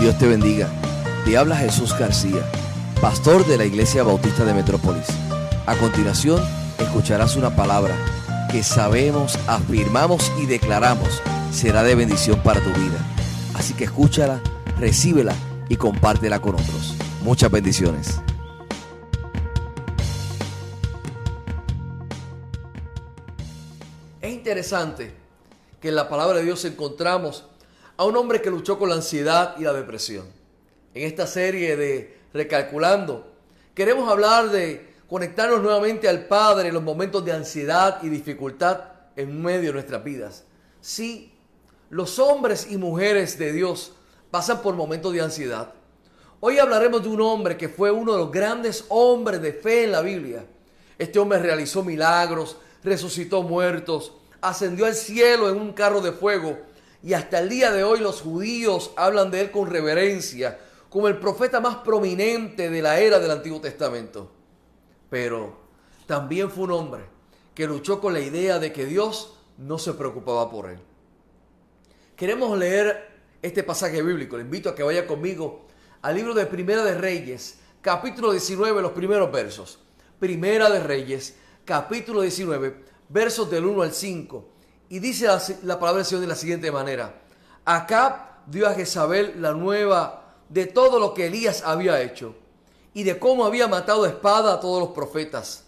Dios te bendiga. Te habla Jesús García, pastor de la Iglesia Bautista de Metrópolis. A continuación, escucharás una palabra que sabemos, afirmamos y declaramos será de bendición para tu vida. Así que escúchala, recíbela y compártela con otros. Muchas bendiciones. Es interesante que en la palabra de Dios encontramos a un hombre que luchó con la ansiedad y la depresión. En esta serie de Recalculando, queremos hablar de conectarnos nuevamente al Padre en los momentos de ansiedad y dificultad en medio de nuestras vidas. Sí, los hombres y mujeres de Dios pasan por momentos de ansiedad. Hoy hablaremos de un hombre que fue uno de los grandes hombres de fe en la Biblia. Este hombre realizó milagros, resucitó muertos, ascendió al cielo en un carro de fuego y hasta el día de hoy los judíos hablan de él con reverencia, como el profeta más prominente de la era del Antiguo Testamento. Pero también fue un hombre que luchó con la idea de que Dios no se preocupaba por él. Queremos leer este pasaje bíblico. Le invito a que vaya conmigo al libro de Primera de Reyes, capítulo 19, los primeros versos. Primera de Reyes, capítulo 19, versos del 1 al 5. Y dice la, la palabra del Señor de la siguiente manera. Acá dio a Jezabel la nueva de todo lo que Elías había hecho y de cómo había matado espada a todos los profetas.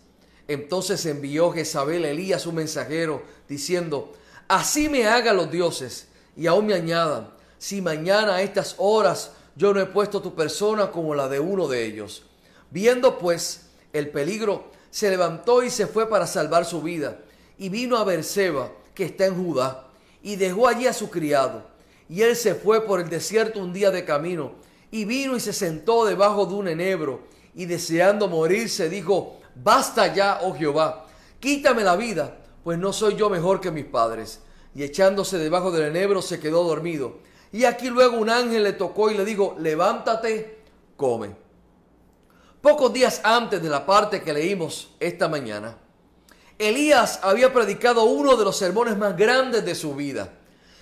Entonces envió Jezabel a Elías un mensajero diciendo, así me hagan los dioses y aún me añadan, si mañana a estas horas yo no he puesto tu persona como la de uno de ellos. Viendo pues el peligro, se levantó y se fue para salvar su vida y vino a Berseba, que está en Judá, y dejó allí a su criado. Y él se fue por el desierto un día de camino, y vino y se sentó debajo de un enebro, y deseando morirse dijo, basta ya, oh Jehová, quítame la vida, pues no soy yo mejor que mis padres. Y echándose debajo del enebro se quedó dormido. Y aquí luego un ángel le tocó y le dijo, levántate, come. Pocos días antes de la parte que leímos esta mañana, Elías había predicado uno de los sermones más grandes de su vida.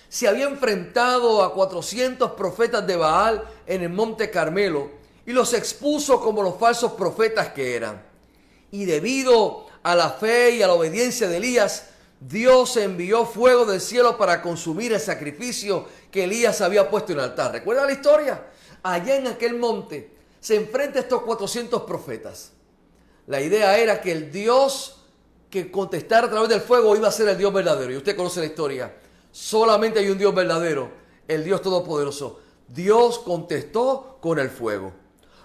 Se había enfrentado a 400 profetas de Baal en el monte Carmelo y los expuso como los falsos profetas que eran. Y debido a la fe y a la obediencia de Elías, Dios envió fuego del cielo para consumir el sacrificio que Elías había puesto en el altar. ¿Recuerda la historia? Allá en aquel monte se enfrenta a estos 400 profetas. La idea era que el Dios que contestara a través del fuego iba a ser el Dios verdadero. Y usted conoce la historia. Solamente hay un Dios verdadero, el Dios Todopoderoso. Dios contestó con el fuego.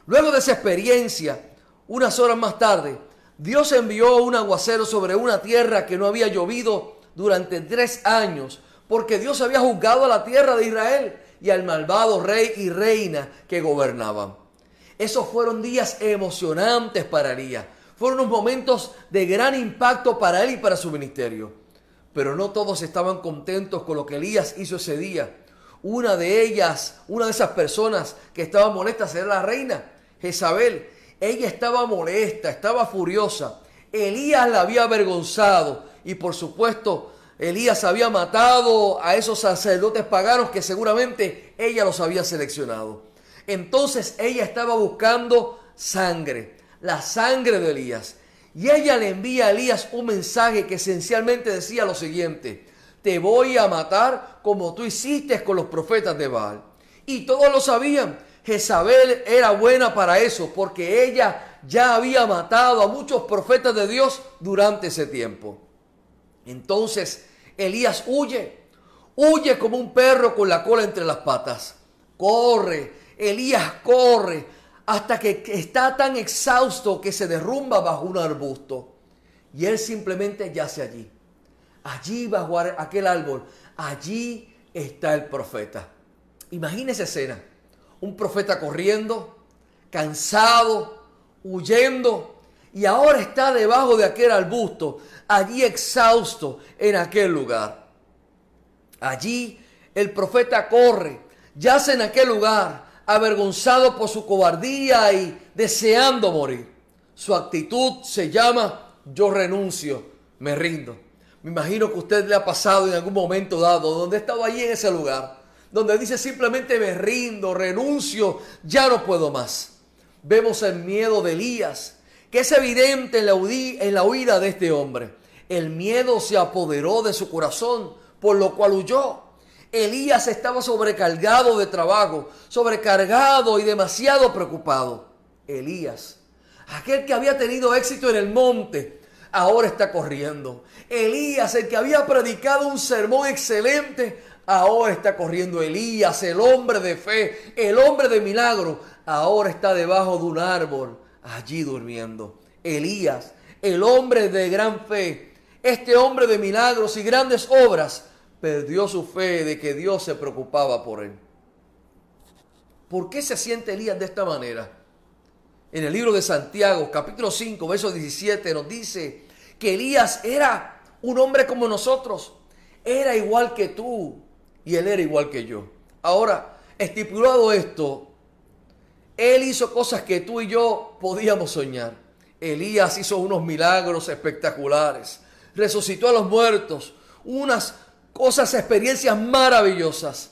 Luego de esa experiencia, unas horas más tarde, Dios envió un aguacero sobre una tierra que no había llovido durante tres años, porque Dios había juzgado a la tierra de Israel y al malvado rey y reina que gobernaban. Esos fueron días emocionantes para Elías fueron unos momentos de gran impacto para él y para su ministerio. Pero no todos estaban contentos con lo que Elías hizo ese día. Una de ellas, una de esas personas que estaba molesta era la reina, Jezabel. Ella estaba molesta, estaba furiosa. Elías la había avergonzado y por supuesto Elías había matado a esos sacerdotes paganos que seguramente ella los había seleccionado. Entonces ella estaba buscando sangre la sangre de Elías. Y ella le envía a Elías un mensaje que esencialmente decía lo siguiente, te voy a matar como tú hiciste con los profetas de Baal. Y todos lo sabían. Jezabel era buena para eso, porque ella ya había matado a muchos profetas de Dios durante ese tiempo. Entonces Elías huye, huye como un perro con la cola entre las patas. Corre, Elías corre, hasta que está tan exhausto que se derrumba bajo un arbusto. Y él simplemente yace allí. Allí bajo aquel árbol. Allí está el profeta. Imagínese escena. Un profeta corriendo, cansado, huyendo. Y ahora está debajo de aquel arbusto. Allí exhausto en aquel lugar. Allí el profeta corre. Yace en aquel lugar avergonzado por su cobardía y deseando morir. Su actitud se llama yo renuncio, me rindo. Me imagino que usted le ha pasado en algún momento dado, donde estaba allí en ese lugar, donde dice simplemente me rindo, renuncio, ya no puedo más. Vemos el miedo de Elías, que es evidente en la, en la huida de este hombre. El miedo se apoderó de su corazón, por lo cual huyó. Elías estaba sobrecargado de trabajo, sobrecargado y demasiado preocupado. Elías, aquel que había tenido éxito en el monte, ahora está corriendo. Elías, el que había predicado un sermón excelente, ahora está corriendo. Elías, el hombre de fe, el hombre de milagro, ahora está debajo de un árbol, allí durmiendo. Elías, el hombre de gran fe, este hombre de milagros y grandes obras, perdió su fe de que Dios se preocupaba por él. ¿Por qué se siente Elías de esta manera? En el libro de Santiago, capítulo 5, verso 17, nos dice que Elías era un hombre como nosotros. Era igual que tú y él era igual que yo. Ahora, estipulado esto, él hizo cosas que tú y yo podíamos soñar. Elías hizo unos milagros espectaculares. Resucitó a los muertos. Unas cosas, experiencias maravillosas.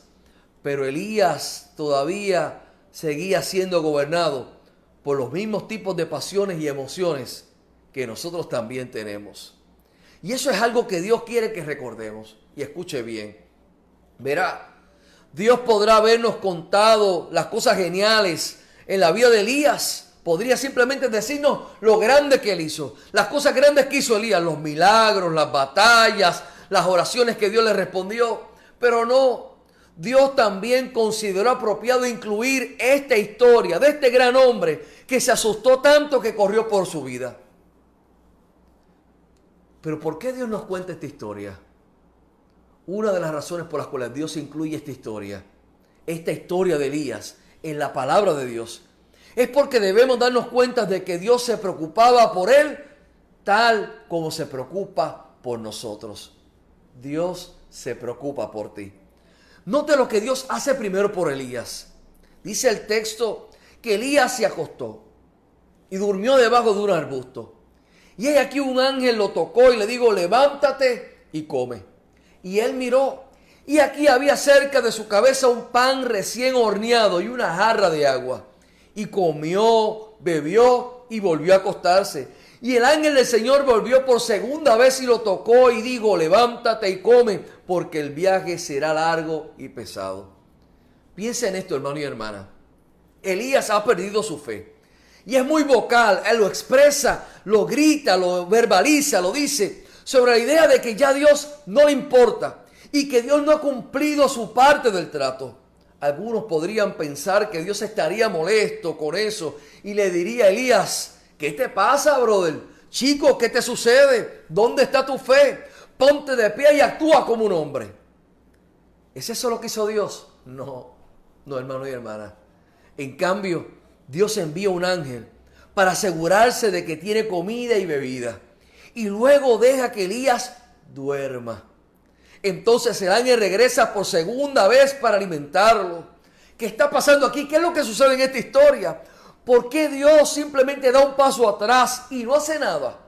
Pero Elías todavía seguía siendo gobernado por los mismos tipos de pasiones y emociones que nosotros también tenemos. Y eso es algo que Dios quiere que recordemos. Y escuche bien. Verá, Dios podrá habernos contado las cosas geniales en la vida de Elías. Podría simplemente decirnos lo grande que él hizo. Las cosas grandes que hizo Elías. Los milagros, las batallas, las oraciones que Dios le respondió. Pero no, Dios también consideró apropiado incluir esta historia de este gran hombre que se asustó tanto que corrió por su vida. Pero ¿por qué Dios nos cuenta esta historia? Una de las razones por las cuales Dios incluye esta historia, esta historia de Elías en la palabra de Dios, es porque debemos darnos cuenta de que Dios se preocupaba por él tal como se preocupa por nosotros. Dios se preocupa por ti. Note lo que Dios hace primero por Elías. Dice el texto que Elías se acostó y durmió debajo de un arbusto. Y hay aquí un ángel lo tocó y le dijo, levántate y come. Y él miró y aquí había cerca de su cabeza un pan recién horneado y una jarra de agua. Y comió, bebió y volvió a acostarse. Y el ángel del Señor volvió por segunda vez y lo tocó y dijo, levántate y come, porque el viaje será largo y pesado. Piensa en esto, hermano y hermana. Elías ha perdido su fe. Y es muy vocal, él lo expresa, lo grita, lo verbaliza, lo dice, sobre la idea de que ya Dios no le importa y que Dios no ha cumplido su parte del trato. Algunos podrían pensar que Dios estaría molesto con eso y le diría a Elías, ¿Qué te pasa, brother? Chico, ¿qué te sucede? ¿Dónde está tu fe? Ponte de pie y actúa como un hombre. ¿Es eso lo que hizo Dios? No, no, hermano y hermana. En cambio, Dios envía un ángel para asegurarse de que tiene comida y bebida. Y luego deja que Elías duerma. Entonces el ángel regresa por segunda vez para alimentarlo. ¿Qué está pasando aquí? ¿Qué es lo que sucede en esta historia? ¿Por qué Dios simplemente da un paso atrás y no hace nada?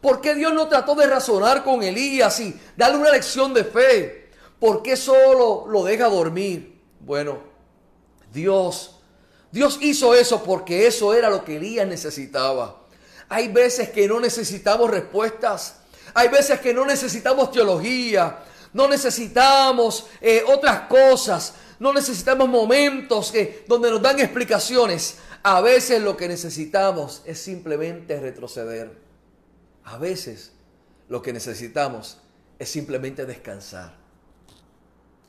¿Por qué Dios no trató de razonar con Elías y darle una lección de fe? ¿Por qué solo lo deja dormir? Bueno, Dios, Dios hizo eso porque eso era lo que Elías necesitaba. Hay veces que no necesitamos respuestas. Hay veces que no necesitamos teología. No necesitamos eh, otras cosas. No necesitamos momentos que, donde nos dan explicaciones. A veces lo que necesitamos es simplemente retroceder. A veces lo que necesitamos es simplemente descansar.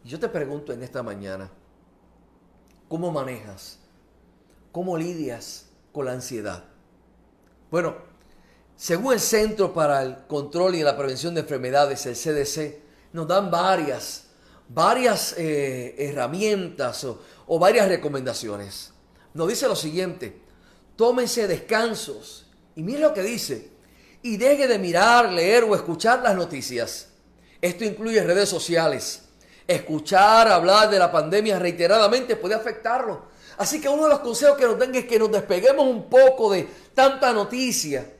Y yo te pregunto en esta mañana, ¿cómo manejas? ¿Cómo lidias con la ansiedad? Bueno, según el Centro para el Control y la Prevención de Enfermedades, el CDC, nos dan varias, varias eh, herramientas o, o varias recomendaciones nos dice lo siguiente, tómense descansos. Y mire lo que dice, y deje de mirar, leer o escuchar las noticias. Esto incluye redes sociales. Escuchar, hablar de la pandemia reiteradamente puede afectarlo. Así que uno de los consejos que nos den es que nos despeguemos un poco de tanta noticia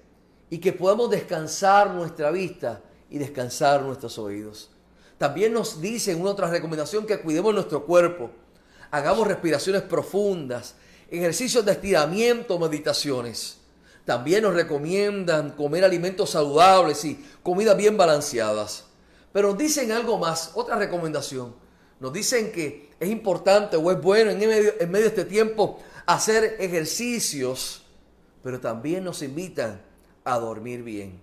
y que podamos descansar nuestra vista y descansar nuestros oídos. También nos dice en una otra recomendación que cuidemos nuestro cuerpo, hagamos respiraciones profundas, ejercicios de estiramiento, meditaciones. También nos recomiendan comer alimentos saludables y comidas bien balanceadas. Pero nos dicen algo más, otra recomendación. Nos dicen que es importante o es bueno en medio, en medio de este tiempo hacer ejercicios, pero también nos invitan a dormir bien.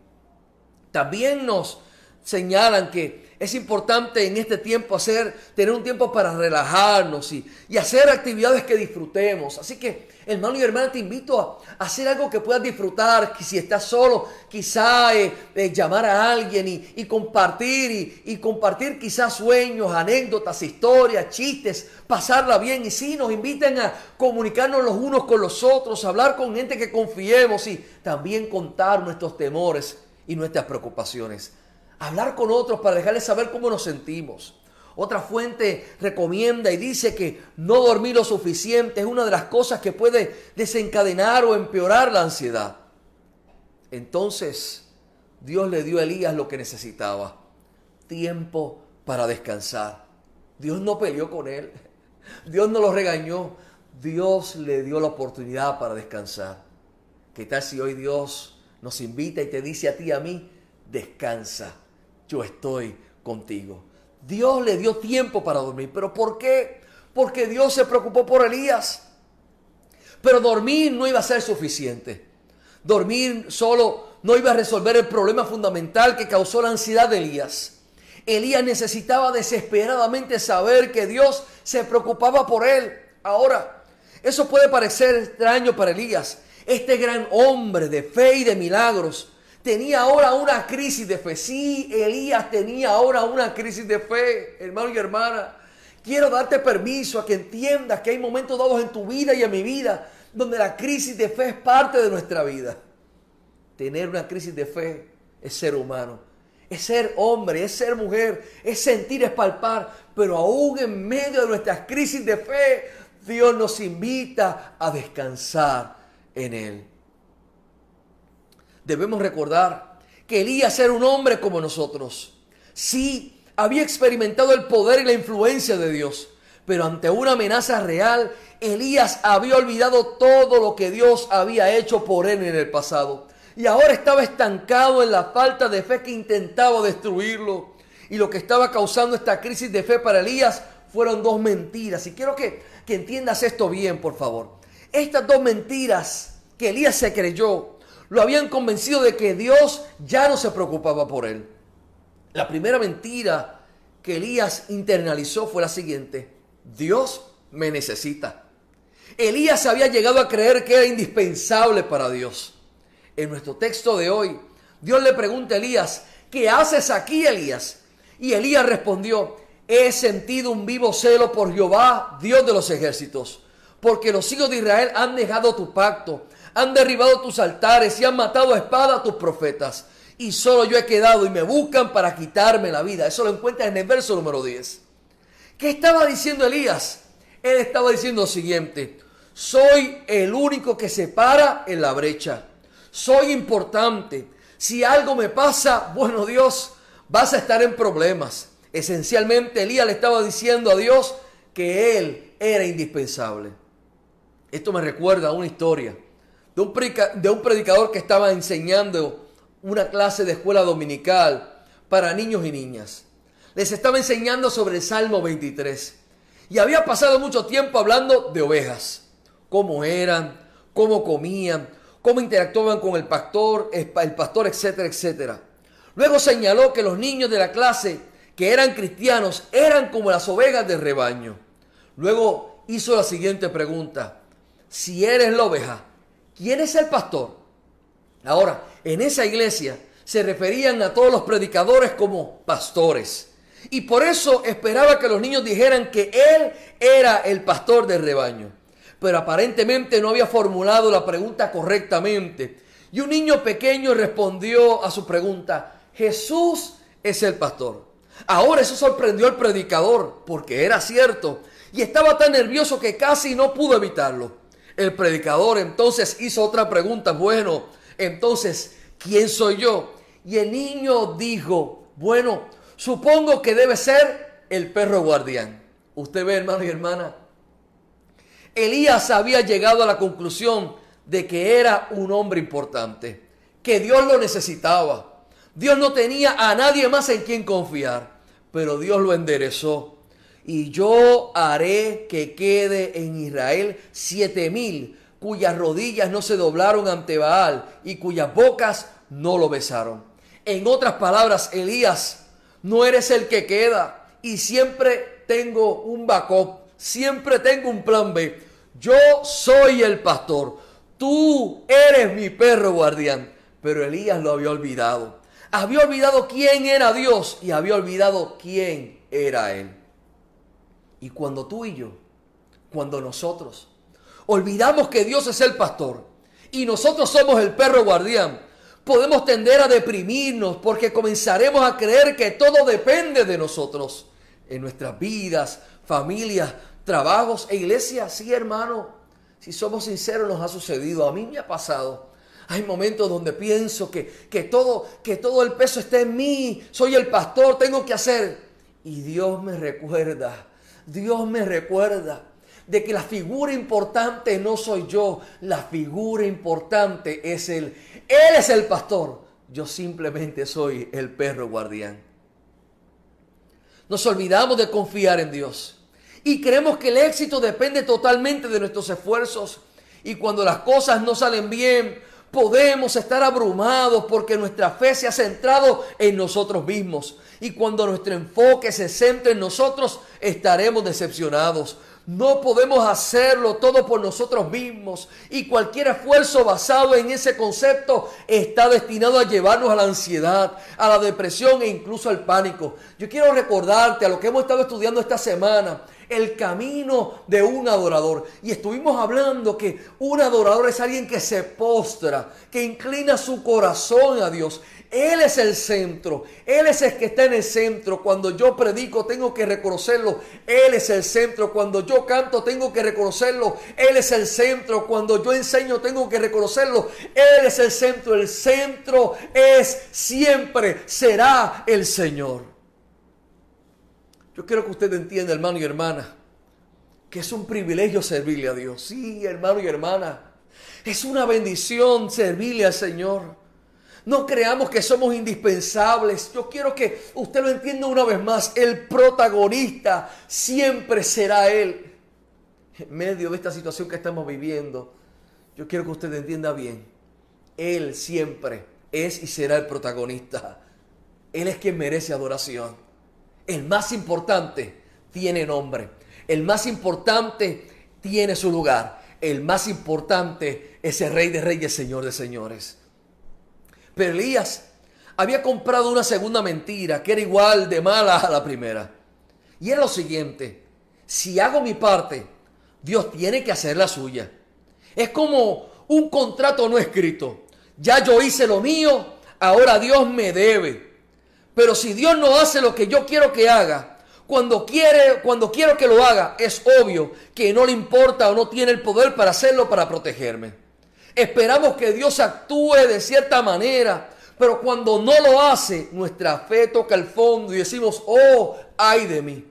También nos señalan que es importante en este tiempo hacer, tener un tiempo para relajarnos y, hacer actividades que disfrutemos. Así que, hermano y hermana, te invito a, hacer algo que puedas disfrutar. Si estás solo, quizá eh, eh, llamar a alguien y, compartir y, y, compartir quizás sueños, anécdotas, historias, chistes, pasarla bien. Y si nos invitan a comunicarnos los unos con los otros, hablar con gente que confiemos y también contar nuestros temores y nuestras preocupaciones hablar con otros para dejarles saber cómo nos sentimos. Otra fuente recomienda y dice que no dormir lo suficiente es una de las cosas que puede desencadenar o empeorar la ansiedad. Entonces, Dios le dio a Elías lo que necesitaba, tiempo para descansar. Dios no peleó con él, Dios no lo regañó, Dios le dio la oportunidad para descansar. ¿Qué tal si hoy Dios nos invita y te dice a ti y a mí, descansa? Yo estoy contigo. Dios le dio tiempo para dormir. ¿Pero por qué? Porque Dios se preocupó por Elías. Pero dormir no iba a ser suficiente. Dormir solo no iba a resolver el problema fundamental que causó la ansiedad de Elías. Elías necesitaba desesperadamente saber que Dios se preocupaba por él. Ahora, eso puede parecer extraño para Elías, este gran hombre de fe y de milagros, tenía ahora una crisis de fe. Sí, Elías tenía ahora una crisis de fe, hermano y hermana. Quiero darte permiso a que entiendas que hay momentos dados en tu vida y en mi vida donde la crisis de fe es parte de nuestra vida. Tener una crisis de fe es ser humano, es ser hombre, es ser mujer, es sentir, es palpar, pero aún en medio de nuestras crisis de fe, Dios nos invita a descansar en Él debemos recordar que Elías era un hombre como nosotros. Sí, había experimentado el poder y la influencia de Dios, pero ante una amenaza real, Elías había olvidado todo lo que Dios había hecho por él en el pasado. Y ahora estaba estancado en la falta de fe que intentaba destruirlo. Y lo que estaba causando esta crisis de fe para Elías fueron dos mentiras. Y quiero que, que entiendas esto bien, por favor. Estas dos mentiras que Elías se creyó lo habían convencido de que Dios ya no se preocupaba por él. La primera mentira que Elías internalizó fue la siguiente. Dios me necesita. Elías había llegado a creer que era indispensable para Dios. En nuestro texto de hoy, Dios le pregunta a Elías, ¿qué haces aquí, Elías? Y Elías respondió, he sentido un vivo celo por Jehová, Dios de los ejércitos, porque los hijos de Israel han dejado tu pacto han derribado tus altares y han matado a espada a tus profetas. Y solo yo he quedado y me buscan para quitarme la vida. Eso lo encuentras en el verso número 10. ¿Qué estaba diciendo Elías? Él estaba diciendo lo siguiente. Soy el único que se para en la brecha. Soy importante. Si algo me pasa, bueno Dios, vas a estar en problemas. Esencialmente Elías le estaba diciendo a Dios que él era indispensable. Esto me recuerda a una historia de un, predicador que estaba enseñando una clase de escuela dominical para niños y niñas. Les estaba enseñando sobre el Salmo 23. Y había pasado mucho tiempo hablando de ovejas, cómo eran, cómo comían, cómo interactuaban con el pastor, el pastor, etcétera, etcétera. Luego señaló que los niños de la clase que eran cristianos eran como las ovejas del rebaño. Luego hizo la siguiente pregunta. Si eres la oveja, ¿Quién es el pastor? Ahora, en esa iglesia se referían a todos los predicadores como pastores. Y por eso esperaba que los niños dijeran que él era el pastor del rebaño. Pero aparentemente no había formulado la pregunta correctamente. Y un niño pequeño respondió a su pregunta, Jesús es el pastor. Ahora eso sorprendió al predicador, porque era cierto. Y estaba tan nervioso que casi no pudo evitarlo. El predicador entonces hizo otra pregunta. Bueno, entonces, ¿quién soy yo? Y el niño dijo, bueno, Supongo que debe ser el perro guardián. Usted ve, hermano y hermana, Elías había llegado a la conclusión de que era un hombre importante, que Dios lo necesitaba. Dios no tenía a nadie más en quien confiar, pero Dios lo enderezó. Y yo haré que quede en Israel siete mil cuyas rodillas no se doblaron ante Baal y cuyas bocas no lo besaron. En otras palabras, Elías, no eres el que queda y siempre tengo un backup, siempre tengo un plan B. Yo soy el pastor, tú eres mi perro guardián. Pero Elías lo había olvidado. Había olvidado quién era Dios y había olvidado quién era Él. Y cuando tú y yo, cuando nosotros olvidamos que Dios es el pastor y nosotros somos el perro guardián, podemos tender a deprimirnos porque comenzaremos a creer que todo depende de nosotros en nuestras vidas, familias, trabajos e iglesias. Sí, hermano, si somos sinceros nos ha sucedido, a mí me ha pasado. Hay momentos donde pienso que, que, todo, que todo el peso está en mí, soy el pastor, tengo que hacer. Y Dios me recuerda, Dios me recuerda de que la figura importante no soy yo, la figura importante es Él. Él es el pastor, yo simplemente soy el perro guardián. Nos olvidamos de confiar en Dios y creemos que el éxito depende totalmente de nuestros esfuerzos y cuando las cosas no salen bien, podemos estar abrumados porque nuestra fe se ha centrado en nosotros mismos. Y cuando nuestro enfoque se centra en nosotros, estaremos decepcionados. No podemos hacerlo todo por nosotros mismos y cualquier esfuerzo basado en ese concepto está destinado a llevarnos a la ansiedad, a la depresión e incluso al pánico. Yo quiero recordarte a lo que hemos estado estudiando esta semana, el camino de un adorador. Y estuvimos hablando que un adorador es alguien que se postra, que inclina su corazón a Dios. Él es el centro. Él es el que está en el centro. Cuando yo predico tengo que reconocerlo. Él es el centro. Cuando yo canto tengo que reconocerlo. Él es el centro. Cuando yo enseño tengo que reconocerlo. Él es el centro. El centro es siempre, será el Señor. Yo quiero que usted entienda, hermano y hermana, que es un privilegio servirle a Dios. Sí, hermano y hermana. Es una bendición servirle al Señor. No creamos que somos indispensables. Yo quiero que usted lo entienda una vez más. El protagonista siempre será Él. En medio de esta situación que estamos viviendo, yo quiero que usted entienda bien. Él siempre es y será el protagonista. Él es quien merece adoración. El más importante tiene nombre. El más importante tiene su lugar. El más importante es el Rey de Reyes, Señor de Señores. Pero Elías había comprado una segunda mentira que era igual de mala a la primera. Y era lo siguiente, si hago mi parte, Dios tiene que hacer la suya. Es como un contrato no escrito. Ya yo hice lo mío, ahora Dios me debe. Pero si Dios no hace lo que yo quiero que haga, cuando quiere, cuando quiero que lo haga, es obvio que no le importa o no tiene el poder para hacerlo para protegerme. Esperamos que Dios actúe de cierta manera, pero cuando no lo hace, nuestra fe toca el fondo y decimos, oh, ay de mí.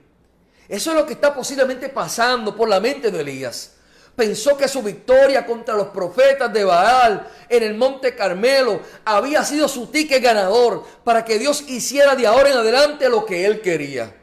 Eso es lo que está posiblemente pasando por la mente de Elías. Pensó que su victoria contra los profetas de Baal en el monte Carmelo había sido su ticket ganador para que Dios hiciera de ahora en adelante lo que él quería.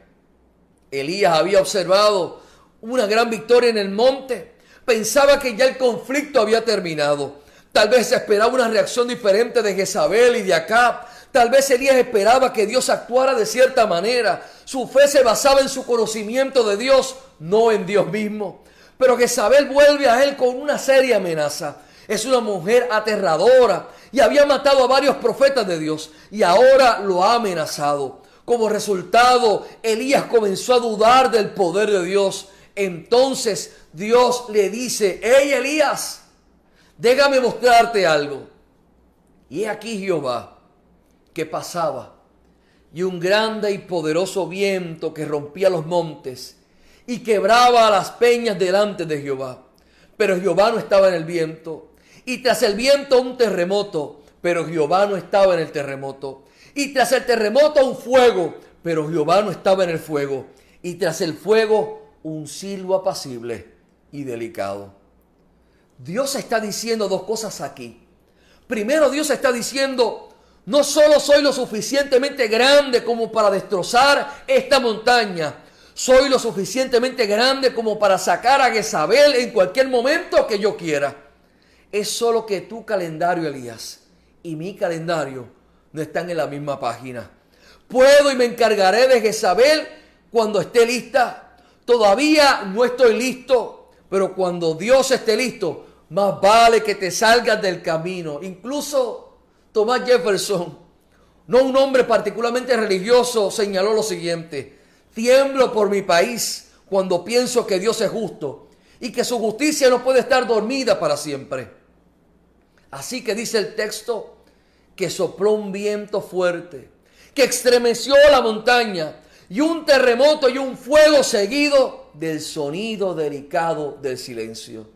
Elías había observado una gran victoria en el monte, pensaba que ya el conflicto había terminado. Tal vez esperaba una reacción diferente de Jezabel y de Acab. Tal vez Elías esperaba que Dios actuara de cierta manera. Su fe se basaba en su conocimiento de Dios, no en Dios mismo. Pero Jezabel vuelve a él con una seria amenaza. Es una mujer aterradora y había matado a varios profetas de Dios y ahora lo ha amenazado. Como resultado, Elías comenzó a dudar del poder de Dios. Entonces Dios le dice, hey Elías, déjame mostrarte algo. Y aquí Jehová que pasaba y un grande y poderoso viento que rompía los montes y quebraba las peñas delante de Jehová. Pero Jehová no estaba en el viento. Y tras el viento un terremoto, pero Jehová no estaba en el terremoto. Y tras el terremoto un fuego, Pero Jehová no estaba en el fuego, y tras el fuego un silbo apacible y delicado. Dios está diciendo dos cosas aquí. Primero Dios está diciendo, no solo soy lo suficientemente grande como para destrozar esta montaña, soy lo suficientemente grande como para sacar a Jezabel en cualquier momento que yo quiera. Es solo que tu calendario, Elías, y mi calendario no están en la misma página. Puedo y me encargaré de Jezabel cuando esté lista. Todavía no estoy listo, pero cuando Dios esté listo, más vale que te salgas del camino. Incluso Thomas Jefferson, no un hombre particularmente religioso, señaló lo siguiente. Tiemblo por mi país cuando pienso que Dios es justo y que su justicia no puede estar dormida para siempre. Así que dice el texto que sopló un viento fuerte, que estremeció la montaña y un terremoto y un fuego seguido del sonido delicado del silencio.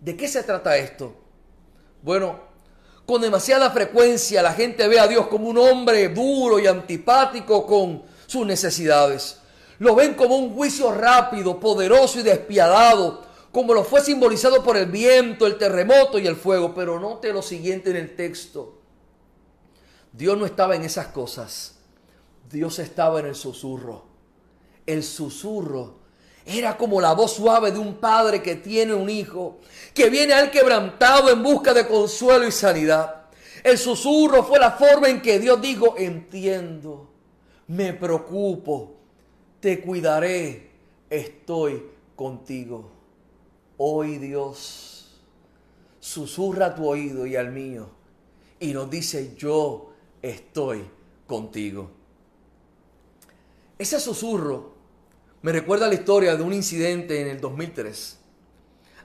¿De qué se trata esto? Bueno, con demasiada frecuencia la gente ve a Dios como un hombre duro y antipático con sus necesidades. Lo ven como un juicio rápido, poderoso y despiadado, como lo fue simbolizado por el viento, el terremoto y el fuego. Pero note lo siguiente en el texto. Dios no estaba en esas cosas. Dios estaba en el susurro. El susurro era como la voz suave de un padre que tiene un hijo, que viene al quebrantado en busca de consuelo y sanidad. El susurro fue la forma en que Dios dijo, entiendo, me preocupo, te cuidaré, estoy contigo. Hoy Dios susurra a tu oído y al mío y nos dice, yo estoy contigo. Ese susurro me recuerda la historia de un incidente en el 2003.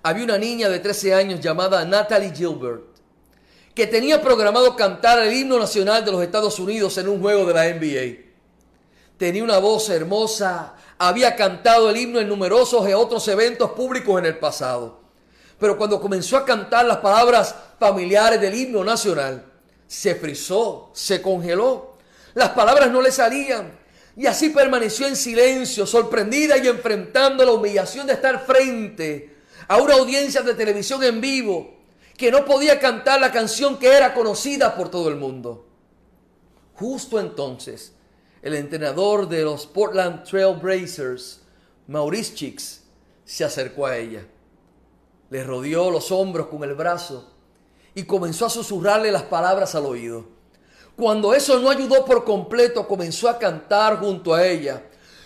Había una niña de 13 años llamada Natalie Gilbert que tenía programado cantar el himno nacional de los Estados Unidos en un juego de la NBA. Tenía una voz hermosa, había cantado el himno en numerosos y otros eventos públicos en el pasado. Pero cuando comenzó a cantar las palabras familiares del himno nacional, se frizó, se congeló. Las palabras no le salían. Y así permaneció en silencio, sorprendida y enfrentando la humillación de estar frente a una audiencia de televisión en vivo que no podía cantar la canción que era conocida por todo el mundo. Justo entonces, el entrenador de los Portland Trail Blazers, Maurice Chicks, se acercó a ella. Le rodeó los hombros con el brazo y comenzó a susurrarle las palabras al oído. Cuando eso no ayudó por completo, comenzó a cantar junto a ella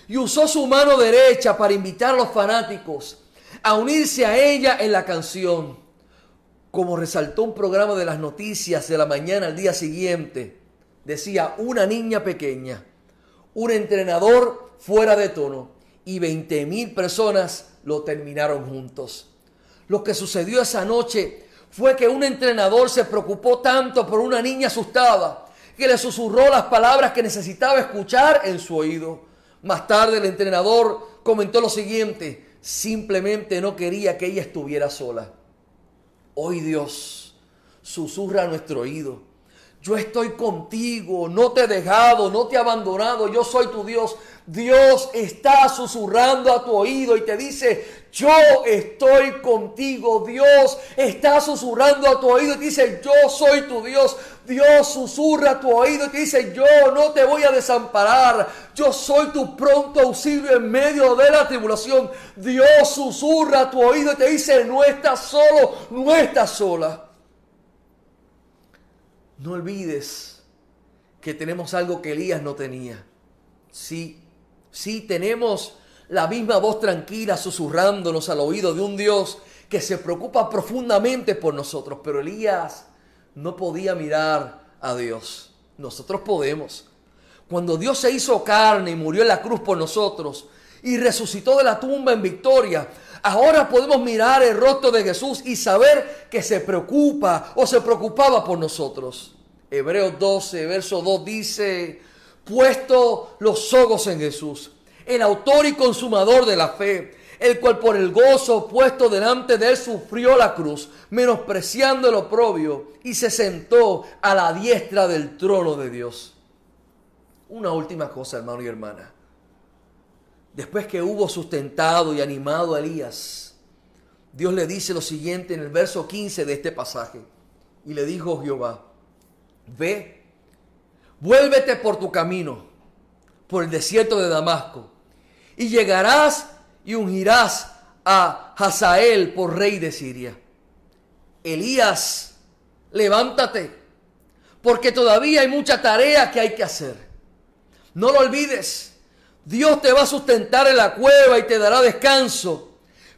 y usó su mano derecha para invitar a los fanáticos a unirse a ella en la canción. Como resaltó un programa de las noticias de la mañana al día siguiente, decía una niña pequeña, un entrenador fuera de tono y 20 mil personas lo terminaron juntos. Lo que sucedió esa noche fue que un entrenador se preocupó tanto por una niña asustada que le susurró las palabras que necesitaba escuchar en su oído. Más tarde el entrenador comentó lo siguiente, simplemente no quería que ella estuviera sola. Hoy Dios susurra a nuestro oído. Yo estoy contigo, no te he dejado, no te he abandonado, yo soy tu Dios. Dios está susurrando a tu oído y te dice, yo estoy contigo. Dios está susurrando a tu oído y te dice, yo soy tu Dios. Dios susurra a tu oído y te dice, yo no te voy a desamparar. Yo soy tu pronto auxilio en medio de la tribulación. Dios susurra a tu oído y te dice, no estás solo, no estás sola. No olvides que tenemos algo que Elías no tenía. Sí, Sí, tenemos la misma voz tranquila susurrándonos al oído de un Dios que se preocupa profundamente por nosotros, pero Elías no podía mirar a Dios. Nosotros podemos. Cuando Dios se hizo carne y murió en la cruz por nosotros y resucitó de la tumba en victoria, ahora podemos mirar el rostro de Jesús y saber que se preocupa o se preocupaba por nosotros. Hebreos 12, verso 2 dice, puesto los ojos en Jesús, el autor y consumador de la fe, el cual por el gozo puesto delante de él sufrió la cruz, menospreciando el oprobio, y se sentó a la diestra del trono de Dios. Una última cosa, hermano y hermana. Después que hubo sustentado y animado a Elías, Dios le dice lo siguiente en el verso 15 de este pasaje. Y le dijo Jehová, ve, vuélvete por tu camino, por el desierto de Damasco, y llegarás y ungirás a Hazael por rey de Siria. Elías, levántate, porque todavía hay mucha tarea que hay que hacer. No lo olvides, Dios te va a sustentar en la cueva y te dará descanso.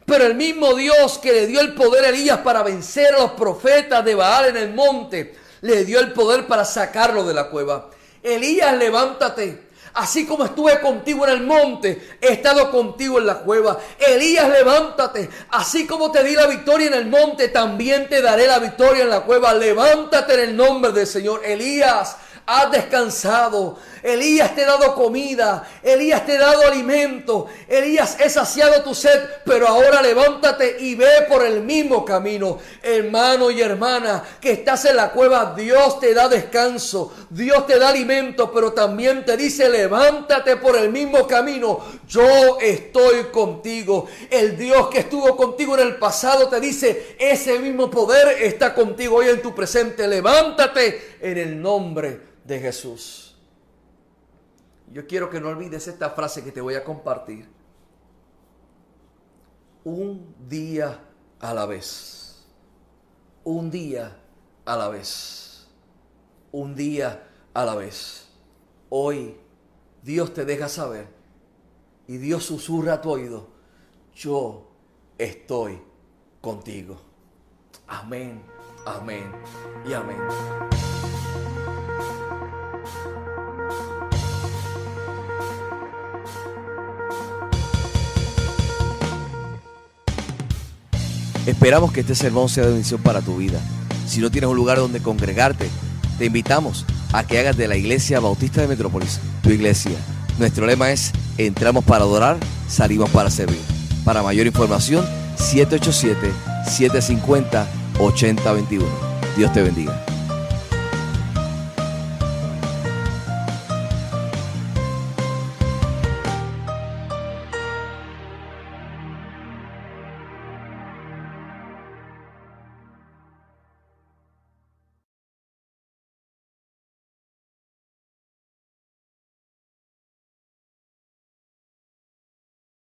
Pero el mismo Dios que le dio el poder a Elías para vencer a los profetas de Baal en el monte, le dio el poder para sacarlo de la cueva. Elías, levántate. Así como estuve contigo en el monte, he estado contigo en la cueva. Elías, levántate. Así como te di la victoria en el monte, también te daré la victoria en la cueva. Levántate en el nombre del Señor. Elías, has descansado. Elías te ha dado comida. Elías te ha dado alimento. Elías he saciado tu sed. Pero ahora levántate y ve por el mismo camino. Hermano y hermana que estás en la cueva, Dios te da descanso. Dios te da alimento. Pero también te dice, levántate por el mismo camino. Yo estoy contigo. El Dios que estuvo contigo en el pasado te dice, ese mismo poder está contigo hoy en tu presente. Levántate en el nombre de Jesús. Yo quiero que no olvides esta frase que te voy a compartir. Un día a la vez. Un día a la vez. Un día a la vez. Hoy Dios te deja saber y Dios susurra a tu oído, yo estoy contigo. Amén, amén y amén. Esperamos que este sermón sea de bendición para tu vida. Si no tienes un lugar donde congregarte, te invitamos a que hagas de la Iglesia Bautista de Metrópolis tu iglesia. Nuestro lema es, entramos para adorar, salimos para servir. Para mayor información, 787-750-8021. Dios te bendiga.